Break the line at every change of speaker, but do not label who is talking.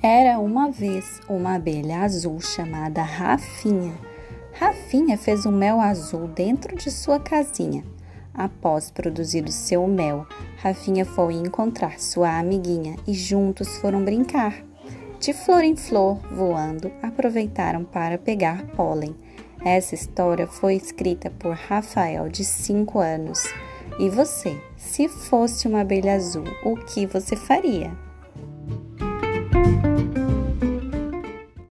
Era uma vez uma abelha azul chamada Rafinha. Rafinha fez um mel azul dentro de sua casinha. Após produzir o seu mel, Rafinha foi encontrar sua amiguinha e juntos foram brincar. De flor em flor, voando, aproveitaram para pegar pólen. Essa história foi escrita por Rafael, de 5 anos. E você, se fosse uma abelha azul, o que você faria?